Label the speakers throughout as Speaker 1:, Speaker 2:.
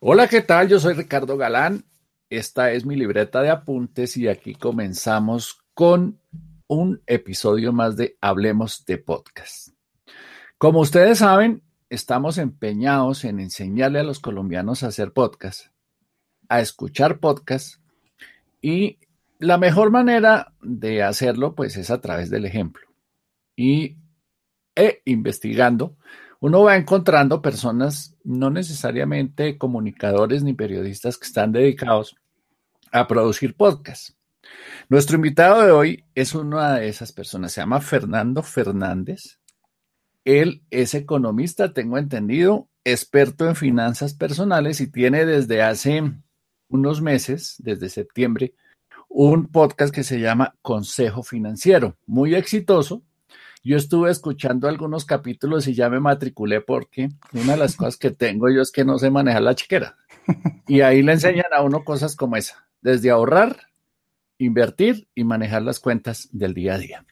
Speaker 1: Hola, ¿qué tal? Yo soy Ricardo Galán. Esta es mi libreta de apuntes y aquí comenzamos con un episodio más de Hablemos de Podcast. Como ustedes saben, estamos empeñados en enseñarle a los colombianos a hacer podcast, a escuchar podcast y la mejor manera de hacerlo pues es a través del ejemplo. Y e investigando uno va encontrando personas, no necesariamente comunicadores ni periodistas que están dedicados a producir podcasts. Nuestro invitado de hoy es una de esas personas, se llama Fernando Fernández. Él es economista, tengo entendido, experto en finanzas personales y tiene desde hace unos meses, desde septiembre, un podcast que se llama Consejo Financiero, muy exitoso, yo estuve escuchando algunos capítulos y ya me matriculé porque una de las cosas que tengo yo es que no sé manejar la chiquera. Y ahí le enseñan a uno cosas como esa, desde ahorrar, invertir y manejar las cuentas del día a día.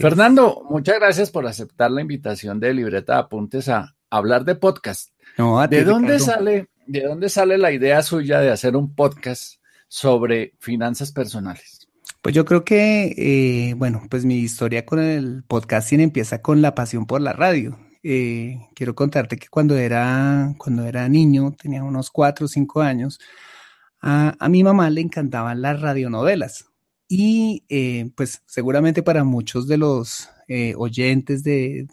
Speaker 1: Fernando, muchas gracias por aceptar la invitación de Libreta de Apuntes a hablar de podcast. ¿De dónde sale, de dónde sale la idea suya de hacer un podcast sobre finanzas personales?
Speaker 2: Pues yo creo que, eh, bueno, pues mi historia con el podcasting empieza con la pasión por la radio. Eh, quiero contarte que cuando era, cuando era niño, tenía unos cuatro o cinco años, a, mi mamá le encantaban las radionovelas. Y eh, pues seguramente para muchos de los oyentes de,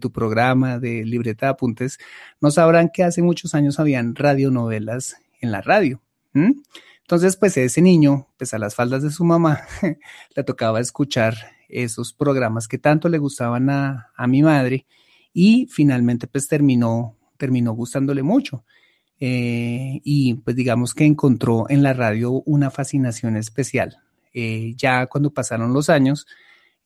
Speaker 2: tu programa de Libreta de Apuntes, no sabrán que hace muchos años habían radionovelas en la radio. Entonces, pues ese niño, pues a las faldas de su mamá, le tocaba escuchar esos programas que tanto le gustaban a, mi madre y finalmente pues terminó, terminó gustándole mucho. Eh, y pues digamos que encontró en la radio una fascinación especial. Eh, ya cuando pasaron los años,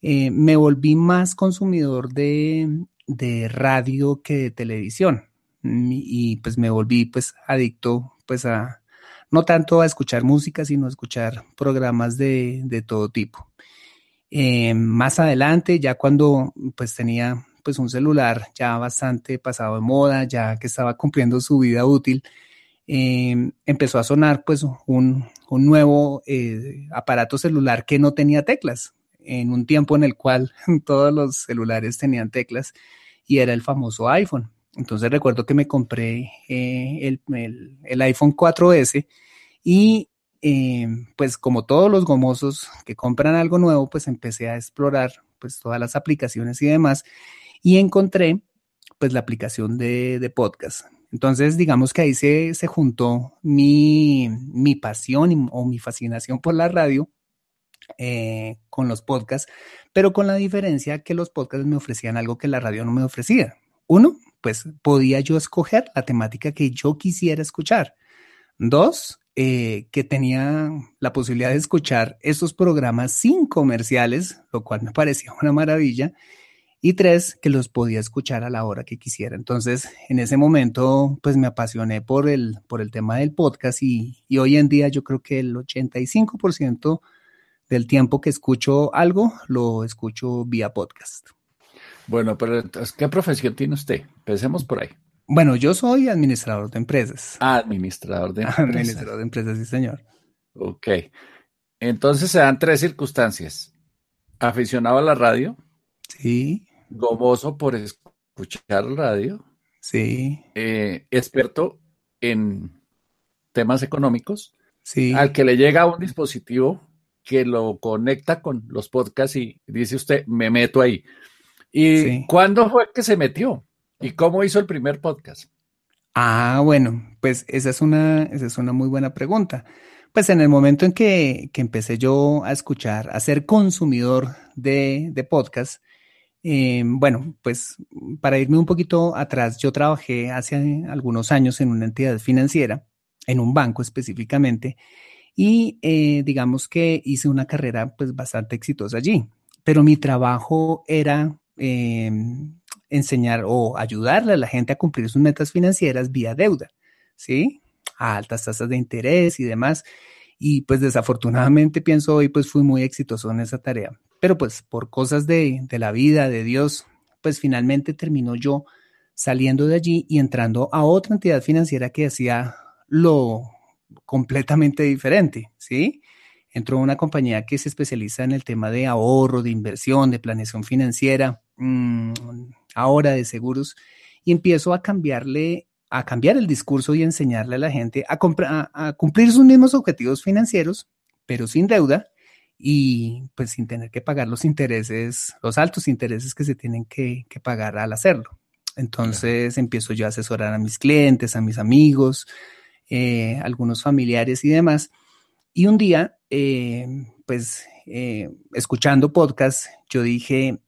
Speaker 2: eh, me volví más consumidor de, de, radio que de televisión y pues me volví pues adicto pues a, no tanto a escuchar música, sino a escuchar programas de, todo tipo. Eh, más adelante, ya cuando pues tenía pues un celular ya bastante pasado de moda, ya que estaba cumpliendo su vida útil, eh, empezó a sonar pues un, nuevo eh, aparato celular que no tenía teclas, en un tiempo en el cual todos los celulares tenían teclas y era el famoso iPhone. Entonces recuerdo que me compré eh, el, iPhone 4S y eh, pues como todos los gomosos que compran algo nuevo, pues empecé a explorar pues todas las aplicaciones y demás y encontré pues la aplicación de, podcast. Entonces, digamos que ahí se, se juntó mi, pasión o mi fascinación por la radio eh, con los podcasts, pero con la diferencia que los podcasts me ofrecían algo que la radio no me ofrecía. Uno, pues podía yo escoger la temática que yo quisiera escuchar. Dos, eh, que tenía la posibilidad de escuchar esos programas sin comerciales, lo cual me parecía una maravilla. Y tres, que los podía escuchar a la hora que quisiera. Entonces, en ese momento, pues me apasioné por el, por el tema del podcast y, y hoy en día yo creo que el 85% del tiempo que escucho algo, lo escucho vía podcast.
Speaker 1: Bueno, pero entonces, ¿qué profesión tiene usted? Pensemos por ahí.
Speaker 2: Bueno, yo soy administrador de empresas.
Speaker 1: administrador de empresas.
Speaker 2: Administrador de empresas, sí, señor.
Speaker 1: Ok. Entonces se dan tres circunstancias. Aficionado a la radio.
Speaker 2: Sí.
Speaker 1: Gomoso por escuchar radio.
Speaker 2: Sí.
Speaker 1: Eh, experto en temas económicos.
Speaker 2: Sí.
Speaker 1: Al que le llega un dispositivo que lo conecta con los podcasts y dice usted, me meto ahí. ¿Y cuándo fue que se metió? ¿Y cómo hizo el primer podcast?
Speaker 2: Ah, bueno, pues esa es una, esa es una muy buena pregunta. Pues en el momento en que, empecé yo a escuchar, a ser consumidor de, de podcast, eh, bueno, pues para irme un poquito atrás, yo trabajé hace algunos años en una entidad financiera, en un banco específicamente, y eh, digamos que hice una carrera pues bastante exitosa allí, pero mi trabajo era Em, enseñar o ayudarle a la gente a cumplir sus metas financieras vía deuda, ¿sí? A altas tasas de interés y demás. Y pues desafortunadamente pienso hoy pues fui muy exitoso en esa tarea. Pero pues por cosas de, de la vida, de Dios, pues finalmente terminó yo saliendo de allí y entrando a otra entidad financiera que hacía lo completamente diferente, ¿sí? Entró a una compañía que se especializa en el tema de ahorro, de inversión, de planeación financiera, mmm, ahora de seguros, y empiezo a cambiarle, a cambiar el discurso y enseñarle a la gente a, a, a cumplir sus mismos objetivos financieros, pero sin deuda y pues sin tener que pagar los intereses, los altos intereses que se tienen que, que pagar al hacerlo. Entonces empiezo yo a asesorar a mis clientes, a mis amigos, eh, algunos familiares y demás. Y un día, eh, pues eh, escuchando podcast, yo dije,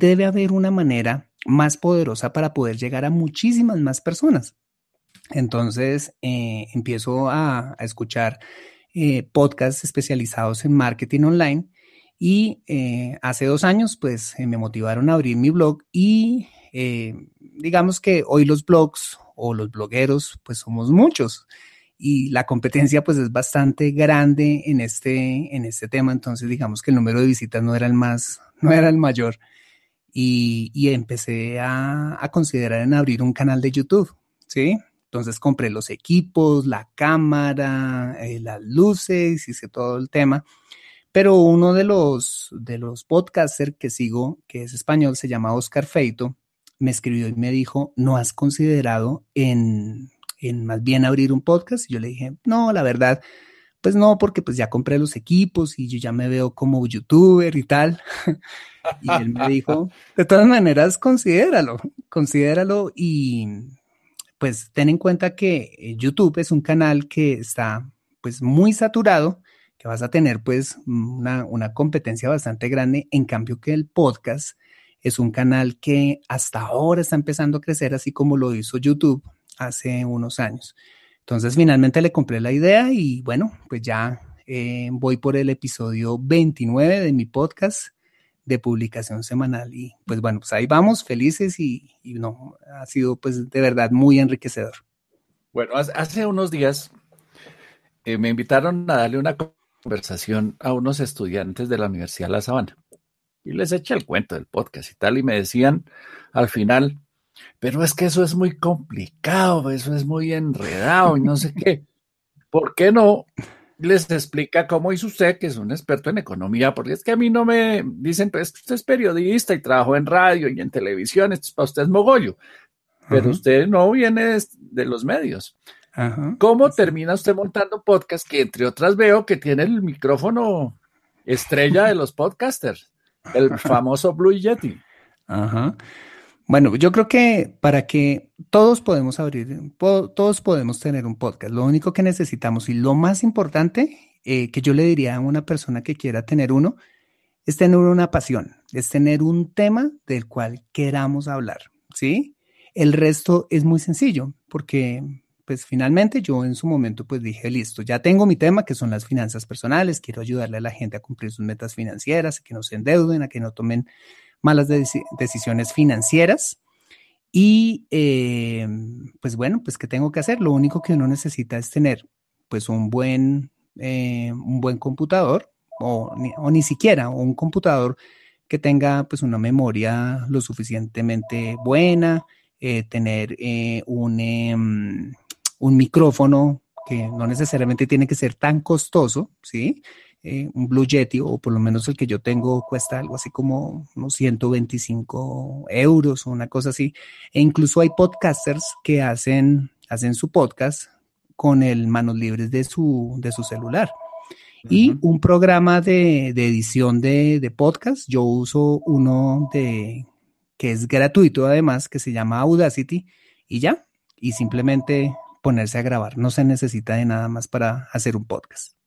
Speaker 2: debe haber una manera más poderosa para poder llegar a muchísimas más personas. Entonces empiezo a, a escuchar podcasts especializados en marketing online y hace dos años pues me motivaron a abrir mi blog y digamos que hoy los blogs o los blogueros, pues somos muchos y la competencia pues es bastante grande en este, en este tema, entonces digamos que el número de visitas no era el más, no era el mayor y, empecé a, a, considerar en abrir un canal de YouTube, ¿sí? Entonces compré los equipos, la cámara, eh, las luces, hice todo el tema. Pero uno de los, de los podcasters que sigo, que es español, se llama Oscar Feito, me escribió y me dijo, ¿no has considerado en, en más bien abrir un podcast? Y yo le dije, no, la verdad, pues no, porque pues ya compré los equipos y yo ya me veo como youtuber y tal. y él me dijo, de todas maneras, considéralo, considéralo y pues ten en cuenta que eh, YouTube es un canal que está pues muy saturado, que vas a tener pues una, una competencia bastante grande, en cambio que el podcast es un canal que hasta ahora está empezando a crecer, así como lo hizo YouTube hace unos años. Entonces finalmente le compré la idea y bueno, pues ya eh, voy por el episodio 29 de mi podcast de publicación semanal y pues bueno, pues ahí vamos, felices y, no, ha sido pues de verdad muy enriquecedor.
Speaker 1: Bueno, hace unos días eh, me invitaron a darle una conversación a unos estudiantes de la Universidad de La Sabana y les eché el cuento del podcast y tal, y me decían al final, pero es que eso es muy complicado, eso es muy enredado y no sé qué. ¿Por qué no les explica cómo hizo usted, que es un experto en economía? Porque es que a mí no me dicen, pues usted es periodista y trabajó en radio y en televisión, esto es para usted es mogollo, pero usted no viene de los medios. ¿Cómo termina usted montando podcast que entre otras veo que tiene el micrófono estrella de los podcasters? El famoso Blue Yeti.
Speaker 2: Ajá. Bueno, yo creo que para que todos podemos abrir, todos podemos tener un podcast. Lo único que necesitamos y lo más importante eh, que yo le diría a una persona que quiera tener uno es tener una pasión, es tener un tema del cual queramos hablar, ¿sí? El resto es muy sencillo porque pues finalmente yo en su momento pues dije, listo, ya tengo mi tema que son las finanzas personales, quiero ayudarle a la gente a cumplir sus metas financieras, a que no se endeuden, a que no tomen malas de decisiones financieras. Y eh, pues bueno, pues ¿qué tengo que hacer? Lo único que uno necesita es tener pues un buen, eh, un buen computador o ni, o ni siquiera un computador que tenga pues una memoria lo suficientemente buena, eh, tener un, un micrófono que no necesariamente tiene que ser tan costoso, ¿sí? Eh, un Blue Yeti, o por lo menos el que yo tengo, cuesta algo así como unos 125 euros o una cosa así. E incluso hay podcasters que hacen, hacen su podcast con el manos libres de su, de su celular. Uh -huh. Y un programa de, de edición de, de, podcast, yo uso uno de que es gratuito además, que se llama Audacity, y ya, y simplemente ponerse a grabar. No se necesita de nada más para hacer un podcast.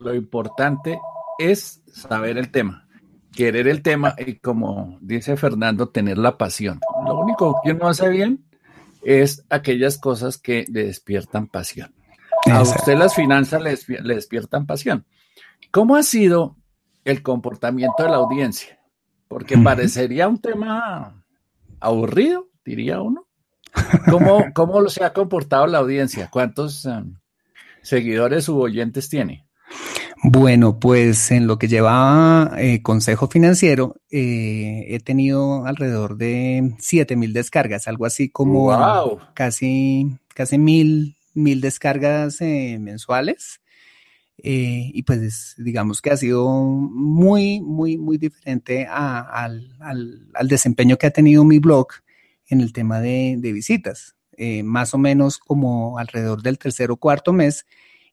Speaker 1: Lo importante es saber el tema, querer el tema y como dice Fernando, tener la pasión. Lo único que uno hace bien es aquellas cosas que le despiertan pasión. A usted las finanzas le, le despiertan pasión. ¿Cómo ha sido el comportamiento de la audiencia? Porque parecería un tema aburrido, diría uno. ¿Cómo, cómo se ha comportado la audiencia? ¿Cuántos um, seguidores u oyentes tiene?
Speaker 2: Bueno, pues en lo que lleva eh, Consejo Financiero, eh, he tenido alrededor de 7 mil descargas, algo así como
Speaker 1: wow.
Speaker 2: casi, casi mil, mil descargas eh, mensuales. Y pues digamos que ha sido muy, muy, muy diferente al, desempeño que ha tenido mi blog en el tema de, visitas. Eh, más o menos como alrededor del tercer o cuarto mes,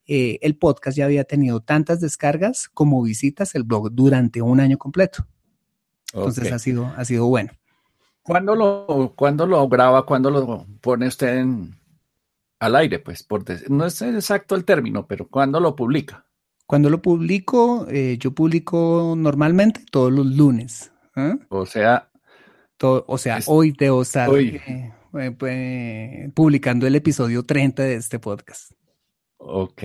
Speaker 2: el podcast ya había tenido tantas descargas como visitas el blog durante un año completo. Entonces ha, sido, ha sido bueno.
Speaker 1: ¿Cuándo lo, ¿Cuándo lo graba? ¿Cuándo lo pone usted en, al aire? Pues por, no es exacto el término, pero ¿cuándo lo publica?
Speaker 2: Cuando lo publico, eh, yo publico normalmente todos los lunes.
Speaker 1: ¿eh? O sea,
Speaker 2: o sea, hoy debo estar eh, pues, publicando el episodio 30 de este podcast.
Speaker 1: Ok.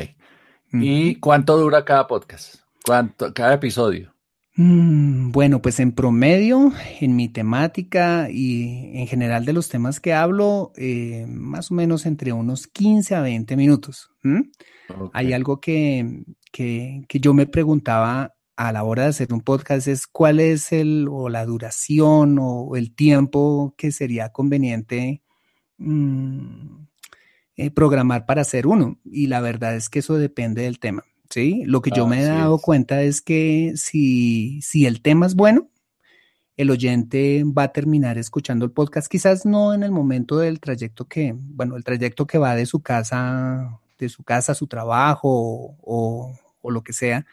Speaker 1: ¿Y cuánto dura cada podcast? ¿Cuánto, cada episodio?
Speaker 2: Mm, bueno, pues en promedio, en mi temática y en general de los temas que hablo, eh, más o menos entre unos 15 a 20 minutos. Hay algo que, que, yo me preguntaba a la hora de hacer un podcast es cuál es el o la duración o el tiempo que sería conveniente mm, eh, programar para hacer uno. Y la verdad es que eso depende del tema. ¿sí? Lo que yo me he dado cuenta es que si, si el tema es bueno, el oyente va a terminar escuchando el podcast, quizás no en el momento del trayecto que, bueno, el trayecto que va de su casa, de su casa a su trabajo o, lo que sea.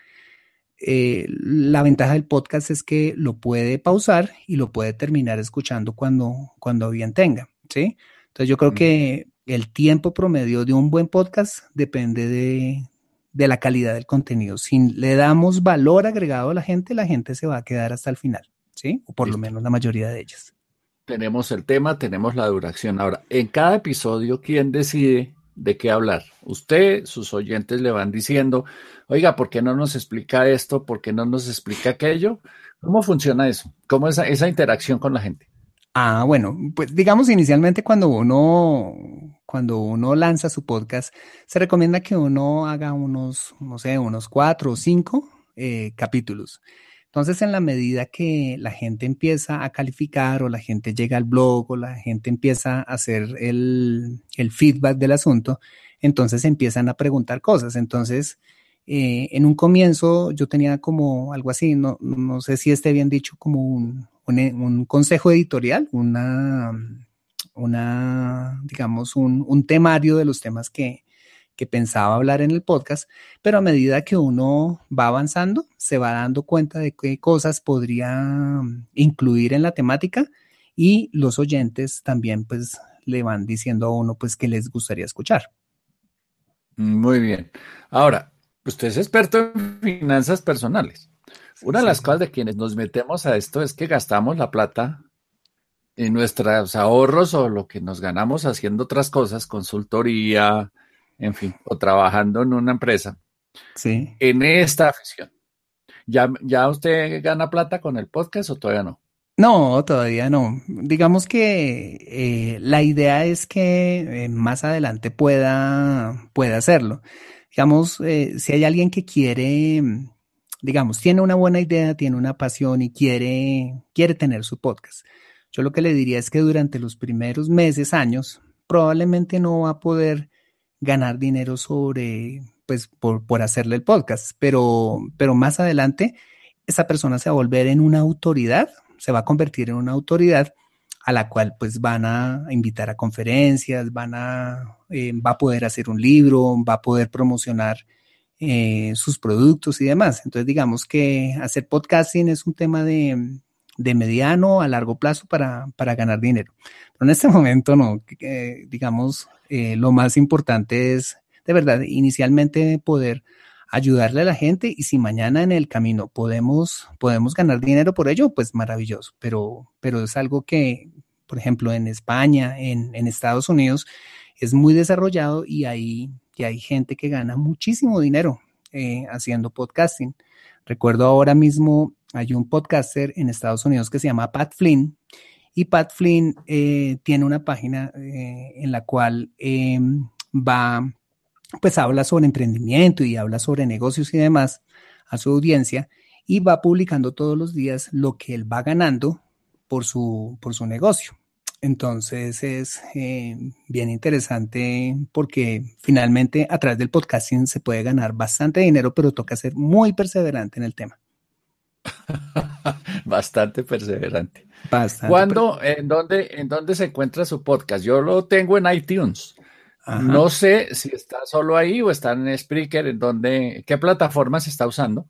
Speaker 2: Eh, la ventaja del podcast es que lo puede pausar y lo puede terminar escuchando cuando, cuando bien tenga, ¿sí? Entonces yo creo que el tiempo promedio de un buen podcast depende de, de la calidad del contenido. Si le damos valor agregado a la gente, la gente se va a quedar hasta el final, ¿sí? O por lo menos la mayoría de ellas.
Speaker 1: Tenemos el tema, tenemos la duración. Ahora, en cada episodio, ¿quién decide de qué hablar? Usted, sus oyentes le van diciendo, oiga, ¿por qué no nos explica esto? ¿Por qué no nos explica aquello? ¿Cómo funciona eso? ¿Cómo es esa interacción con la gente?
Speaker 2: Ah, bueno, pues digamos inicialmente cuando uno, cuando uno lanza su podcast, se recomienda que uno haga unos, no sé, unos cuatro o cinco eh, capítulos. Entonces, en la medida que la gente empieza a calificar o la gente llega al blog o la gente empieza a hacer el, el feedback del asunto, entonces empiezan a preguntar cosas. Entonces, eh, en un comienzo yo tenía como algo así, no, no sé si esté bien dicho, como un, un, consejo editorial, una, una digamos, un, temario de los temas que, que pensaba hablar en el podcast, pero a medida que uno va avanzando, se va dando cuenta de qué cosas podría incluir en la temática y los oyentes también pues le van diciendo a uno pues que les gustaría escuchar.
Speaker 1: Muy bien. Ahora, usted es experto en finanzas personales. Una de las cosas de quienes nos metemos a esto es que gastamos la plata en nuestros ahorros o lo que nos ganamos haciendo otras cosas, consultoría, en fin, o trabajando en una empresa.
Speaker 2: Sí.
Speaker 1: En esta afición. ¿Ya, ¿Ya usted gana plata con el podcast o todavía no?
Speaker 2: No, todavía no. Digamos que eh, la idea es que eh, más adelante pueda, pueda hacerlo. Digamos, eh, si hay alguien que quiere digamos, tiene una buena idea, tiene una pasión y quiere, quiere tener su podcast. Yo lo que le diría es que durante los primeros meses, años, probablemente no va a poder ganar dinero sobre, pues, por, por hacerle el podcast, pero, pero más adelante esa persona se va a volver en una autoridad, se va a convertir en una autoridad a la cual pues van a invitar a conferencias, van a, eh, va a poder hacer un libro, va a poder promocionar eh, sus productos y demás. Entonces, digamos que hacer podcasting es un tema de, mediano a largo plazo para, ganar dinero. Pero en este momento no, digamos, eh, lo más importante es, de verdad, inicialmente poder ayudarle a la gente y si mañana en el camino podemos, podemos ganar dinero por ello, pues maravilloso. Pero, pero es algo que, por ejemplo, en España, en, Estados Unidos, es muy desarrollado y ahí y hay gente que gana muchísimo dinero eh, haciendo podcasting. Recuerdo ahora mismo, hay un podcaster en Estados Unidos que se llama Pat Flynn y Pat Flynn eh, tiene una página eh, en la cual em, va, pues habla sobre emprendimiento y habla sobre negocios y demás a su audiencia y va publicando todos los días lo que él va ganando por su, por su negocio. Entonces es eh, bien interesante porque finalmente a través del podcasting se puede ganar bastante dinero, pero toca ser muy perseverante en el tema.
Speaker 1: bastante perseverante. Bastante. ¿Cuándo, en dónde, en dónde se encuentra su podcast? Yo lo tengo en iTunes. No sé si está solo ahí o está en Spreaker, en dónde, qué plataforma se está usando.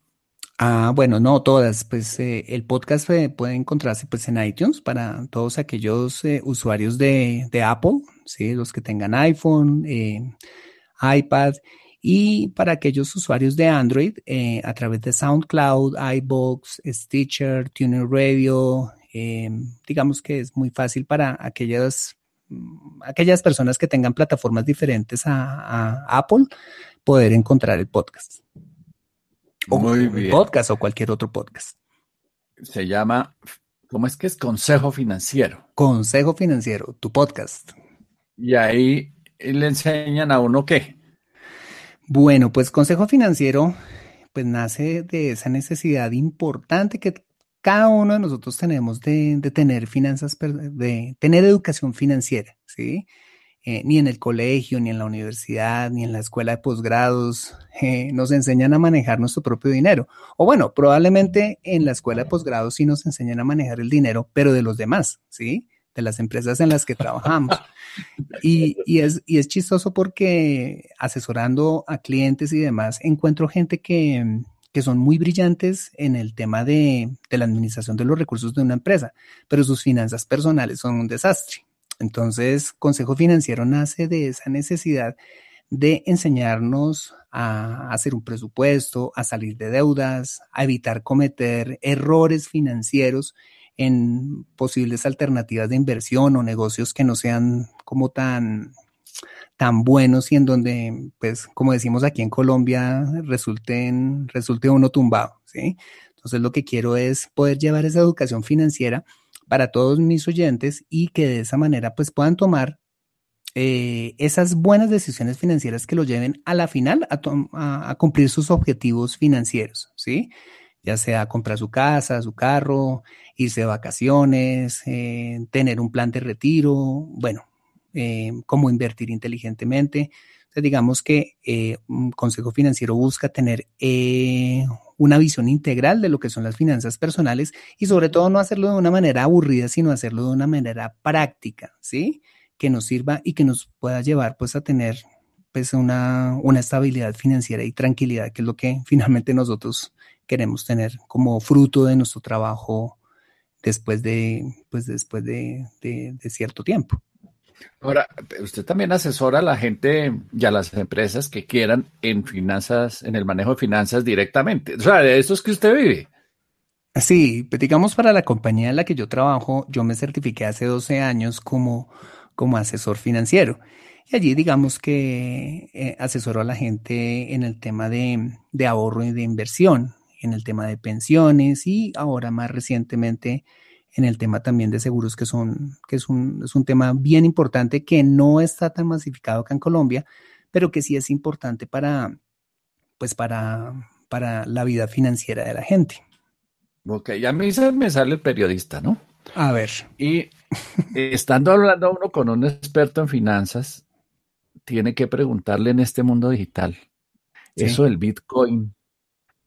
Speaker 2: Ah, bueno, no todas. Pues eh, el podcast puede encontrarse pues en iTunes para todos aquellos eh, usuarios de, Apple, ¿sí? los que tengan iPhone, eh, iPad y para aquellos usuarios de Android a través de SoundCloud, iBox, Stitcher, Tuner Radio. digamos que es muy fácil para aquellas, mm, aquellas personas que tengan plataformas diferentes a Apple poder encontrar el podcast. O Muy bien. podcast o cualquier otro podcast.
Speaker 1: Se llama, ¿cómo es que es? Consejo Financiero.
Speaker 2: Consejo Financiero, tu podcast.
Speaker 1: Y ahí le enseñan a uno qué.
Speaker 2: Bueno, pues Consejo Financiero, pues nace de esa necesidad importante que cada uno de nosotros tenemos de, de tener finanzas, de tener educación financiera, ¿sí? Eh, ni en el colegio, ni en la universidad, ni en la escuela de posgrados, eh, nos enseñan a manejar nuestro propio dinero. O bueno, probablemente en la escuela de posgrados sí nos enseñan a manejar el dinero, pero de los demás, ¿sí? De las empresas en las que trabajamos. Y, es, y es chistoso porque asesorando a clientes y demás, encuentro gente que, que son muy brillantes en el tema de, de la administración de los recursos de una empresa, pero sus finanzas personales son un desastre. Entonces, Consejo Financiero nace de esa necesidad de enseñarnos a hacer un presupuesto, a salir de deudas, a evitar cometer errores financieros en posibles alternativas de inversión o negocios que no sean como tan tan buenos y en donde, pues, como decimos aquí en Colombia, resulten, resulte uno tumbado, ¿sí? Entonces, lo que quiero es poder llevar esa educación financiera para todos mis oyentes y que de esa manera pues puedan tomar eh, esas buenas decisiones financieras que lo lleven a la final a, cumplir sus objetivos financieros, ¿sí? Ya sea comprar su casa, su carro, irse de vacaciones, eh, tener un plan de retiro, bueno, eh, cómo invertir inteligentemente. Entonces, digamos que un consejo financiero busca tener una visión integral de lo que son las finanzas personales y sobre todo no hacerlo de una manera aburrida, sino hacerlo de una manera práctica, ¿sí? Que nos sirva y que nos pueda llevar pues a tener pues una, una estabilidad financiera y tranquilidad, que es lo que finalmente nosotros queremos tener como fruto de nuestro trabajo después de, pues después de cierto tiempo.
Speaker 1: Ahora, usted también asesora a la gente y a las empresas que quieran en finanzas, en el manejo de finanzas directamente. O sea, de eso es que usted vive.
Speaker 2: Sí, pues digamos para la compañía en la que yo trabajo, yo me certifiqué hace 12 años como, como asesor financiero. Y allí digamos que eh, asesoro a la gente en el tema de, de ahorro y de inversión, en el tema de pensiones y ahora más recientemente en el tema también de seguros, que, son, que es, un, es un tema bien importante que no está tan masificado acá en Colombia, pero que sí es importante para, pues para, para la vida financiera de la gente.
Speaker 1: Ok, ya mí se me sale el periodista, ¿no?
Speaker 2: A ver.
Speaker 1: Y estando hablando uno con un experto en finanzas, tiene que preguntarle en este mundo digital, eso del Bitcoin,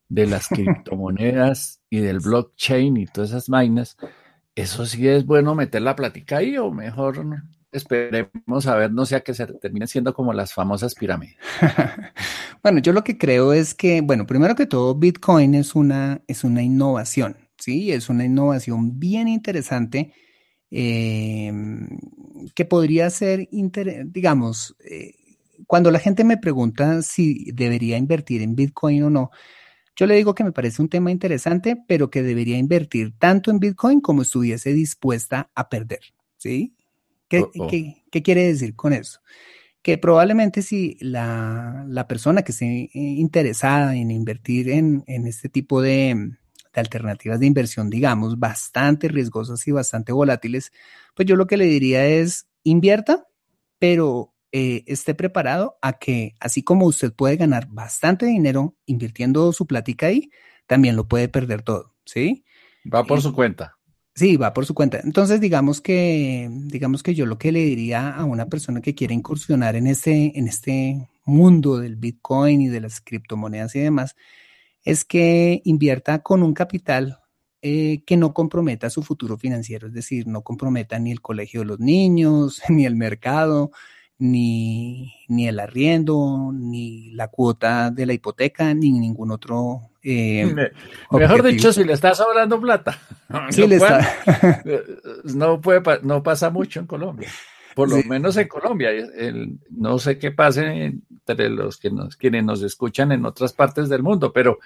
Speaker 1: de las criptomonedas y del blockchain y todas esas vainas, eso sí es bueno meter la plática ahí o mejor esperemos a ver, no sea que se termine siendo como las famosas pirámides.
Speaker 2: bueno, yo lo que creo es que, bueno, primero que todo, Bitcoin es una, es una innovación, ¿sí? Es una innovación bien interesante em, que podría ser, digamos, eh, cuando la gente me pregunta si debería invertir en Bitcoin o no, yo le digo que me parece un tema interesante, pero que debería invertir tanto en Bitcoin como estuviese dispuesta a perder. ¿Sí? ¿Qué, oh, oh. quiere decir con eso? Que probablemente si la, persona que esté interesada en invertir en, este tipo de, de alternativas de inversión, digamos, bastante riesgosas y bastante volátiles, pues yo lo que le diría es invierta, pero eh, esté preparado a que, así como usted puede ganar bastante dinero invirtiendo su plática ahí, también lo puede perder todo, ¿sí?
Speaker 1: Va por su cuenta.
Speaker 2: Sí, va por su cuenta. Entonces, digamos que, digamos que yo lo que le diría a una persona que quiere incursionar en este, en este mundo del Bitcoin y de las criptomonedas y demás, es que invierta con un capital eh, que no comprometa su futuro financiero, es decir, no comprometa ni el colegio de los niños, ni el mercado, ni, ni el arriendo, ni la cuota de la hipoteca, ni ningún otro.
Speaker 1: Eh, mejor dicho, si le está sobrando plata. Sí le está. no, puede, no pasa mucho en Colombia. Por lo menos en Colombia. no sé qué pase entre los que nos, quienes nos escuchan en otras partes del mundo, pero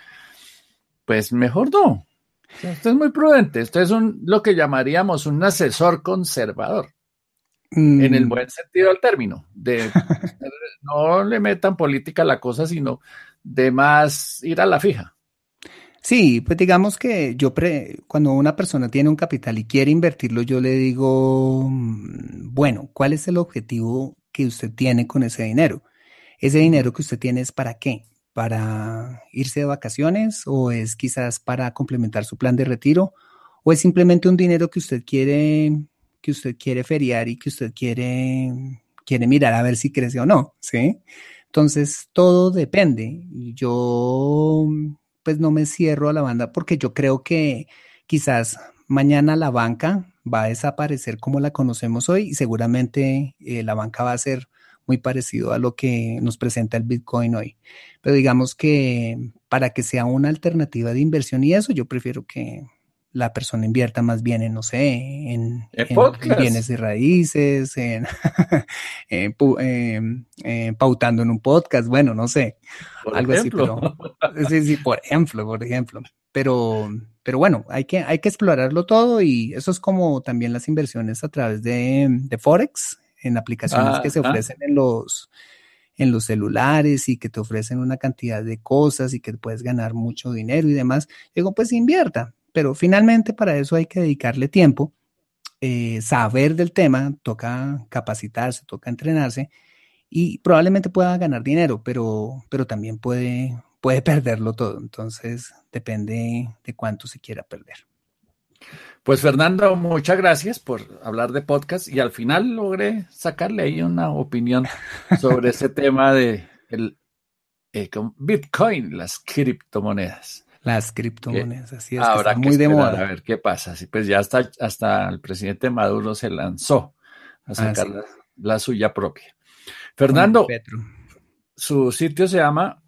Speaker 1: pues mejor no. Usted es muy prudente. Usted es un, lo que llamaríamos un asesor conservador. En el mm. buen sentido del término. De, no le metan política a la cosa, sino de más ir a la fija.
Speaker 2: Sí, pues digamos que yo, cuando una persona tiene un capital y quiere invertirlo, yo le digo, mm, bueno, ¿cuál es el objetivo que usted tiene con ese dinero? ¿Ese dinero que usted tiene es para qué? ¿Para irse de vacaciones o es quizás para complementar su plan de retiro? ¿O es simplemente un dinero que usted quiere, que usted quiere feriar y que usted quiere, quiere mirar a ver si crece o no? ¿Sí? Entonces, todo depende. Yo pues no me cierro a la banda porque yo creo que quizás mañana la banca va a desaparecer como la conocemos hoy y seguramente eh, la banca va a ser muy parecido a lo que nos presenta el Bitcoin hoy. Pero digamos que para que sea una alternativa de inversión y eso, yo prefiero que la persona invierta más bien en, no sé, en, bienes y raíces, en, pautando en un podcast, bueno, no sé, algo así, pero sí, sí, por ejemplo, por ejemplo. Pero, pero bueno, hay que, hay que explorarlo todo y eso es como también las inversiones a través de, de Forex, en aplicaciones que se ofrecen en los en los celulares y que te ofrecen una cantidad de cosas y que puedes ganar mucho dinero y demás. Digo, pues invierta, pero finalmente para eso hay que dedicarle tiempo, eh, saber del tema, toca capacitarse, toca entrenarse y probablemente pueda ganar dinero, pero, pero también puede, puede perderlo todo. Entonces depende de cuánto se quiera perder.
Speaker 1: Pues Fernando, muchas gracias por hablar de podcast y al final logré sacarle ahí una opinión sobre ese tema de el, eh, Bitcoin, las criptomonedas.
Speaker 2: Las criptomonedas, así es.
Speaker 1: Habrá que, muy de moda. A ver qué pasa. Sí, pues ya hasta, hasta el presidente Maduro se lanzó a ah, sacar la, suya propia. Fernando, su sitio se llama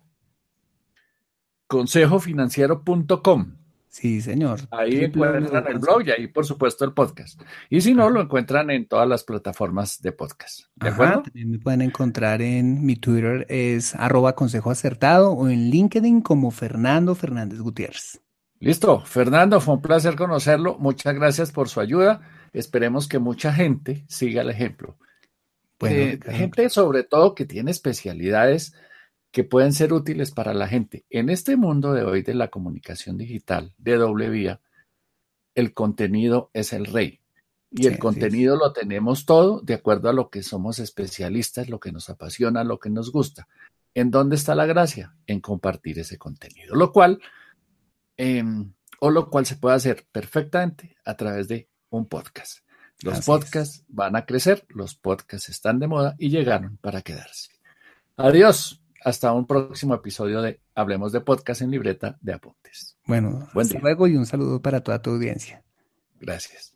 Speaker 1: consejofinanciero.com.
Speaker 2: Sí, señor.
Speaker 1: Ahí encuentran el blog y ahí, por supuesto, el podcast. Y si no, lo encuentran en todas las plataformas de podcast. ¿De acuerdo?
Speaker 2: También me pueden encontrar en mi Twitter, es arroba consejo acertado, o en LinkedIn como Fernando Fernández Gutiérrez.
Speaker 1: Listo. Fernando, fue un placer conocerlo. Muchas gracias por su ayuda. Esperemos que mucha gente siga el ejemplo. Bueno, gente sobre todo que tiene especialidades que pueden ser útiles para la gente. En este mundo de hoy de la comunicación digital de doble vía, el contenido es el rey. Y el contenido lo tenemos todo de acuerdo a lo que somos especialistas, lo que nos apasiona, lo que nos gusta. ¿En dónde está la gracia? En compartir ese contenido, lo cual, em, o lo cual se puede hacer perfectamente a través de un podcast. Los podcasts van a crecer, los podcasts están de moda y llegaron para quedarse. Adiós hasta un próximo episodio de Hablemos de Podcast en Libreta de Apuntes.
Speaker 2: Bueno, hasta luego y un saludo para toda tu audiencia.
Speaker 1: Gracias.